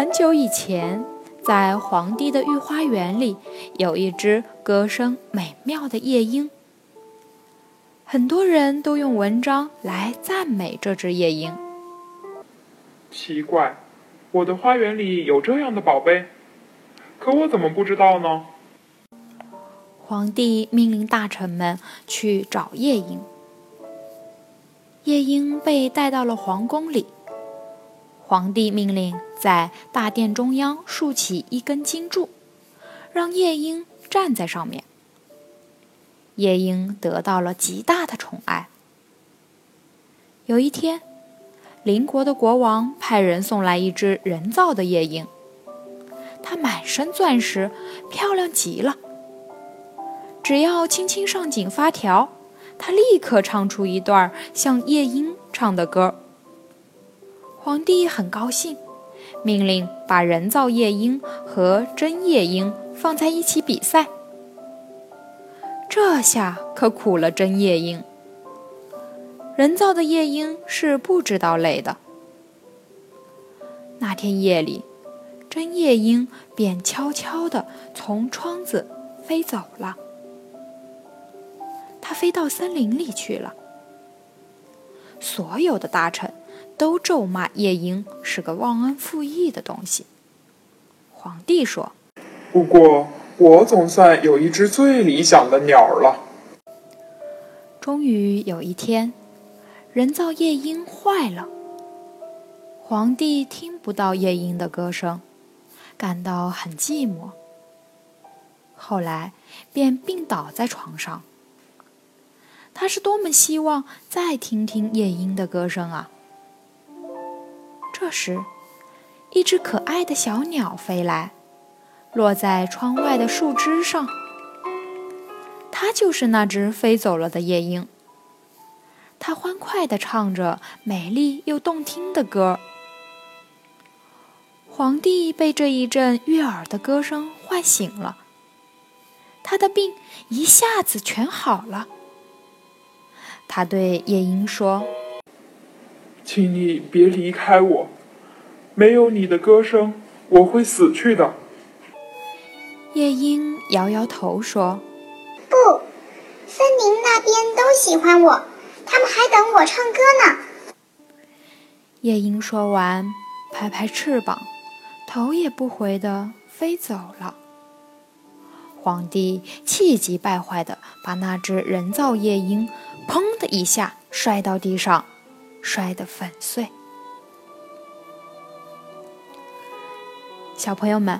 很久以前，在皇帝的御花园里，有一只歌声美妙的夜莺。很多人都用文章来赞美这只夜莺。奇怪，我的花园里有这样的宝贝，可我怎么不知道呢？皇帝命令大臣们去找夜莺。夜莺被带到了皇宫里。皇帝命令在大殿中央竖起一根金柱，让夜莺站在上面。夜莺得到了极大的宠爱。有一天，邻国的国王派人送来一只人造的夜莺，它满身钻石，漂亮极了。只要轻轻上紧发条，它立刻唱出一段像夜莺唱的歌。皇帝很高兴，命令把人造夜莺和真夜莺放在一起比赛。这下可苦了真夜莺。人造的夜莺是不知道累的。那天夜里，真夜莺便悄悄地从窗子飞走了。它飞到森林里去了。所有的大臣。都咒骂夜莺是个忘恩负义的东西。皇帝说：“不过我总算有一只最理想的鸟了。”终于有一天，人造夜莺坏了。皇帝听不到夜莺的歌声，感到很寂寞。后来便病倒在床上。他是多么希望再听听夜莺的歌声啊！这时，一只可爱的小鸟飞来，落在窗外的树枝上。它就是那只飞走了的夜莺。它欢快地唱着美丽又动听的歌。皇帝被这一阵悦耳的歌声唤醒了，他的病一下子全好了。他对夜莺说。请你别离开我，没有你的歌声，我会死去的。夜莺摇摇头说：“不，森林那边都喜欢我，他们还等我唱歌呢。”夜莺说完，拍拍翅膀，头也不回的飞走了。皇帝气急败坏的把那只人造夜莺“砰”的一下摔到地上。摔得粉碎。小朋友们，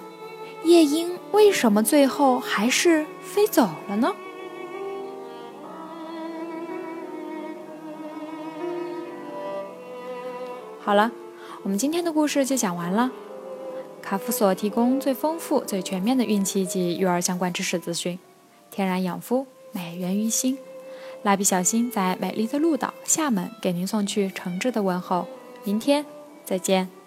夜莺为什么最后还是飞走了呢？好了，我们今天的故事就讲完了。卡夫所提供最丰富、最全面的孕期及育儿相关知识资讯，天然养肤，美源于心。蜡笔小新在美丽的鹭岛厦门给您送去诚挚的问候，明天再见。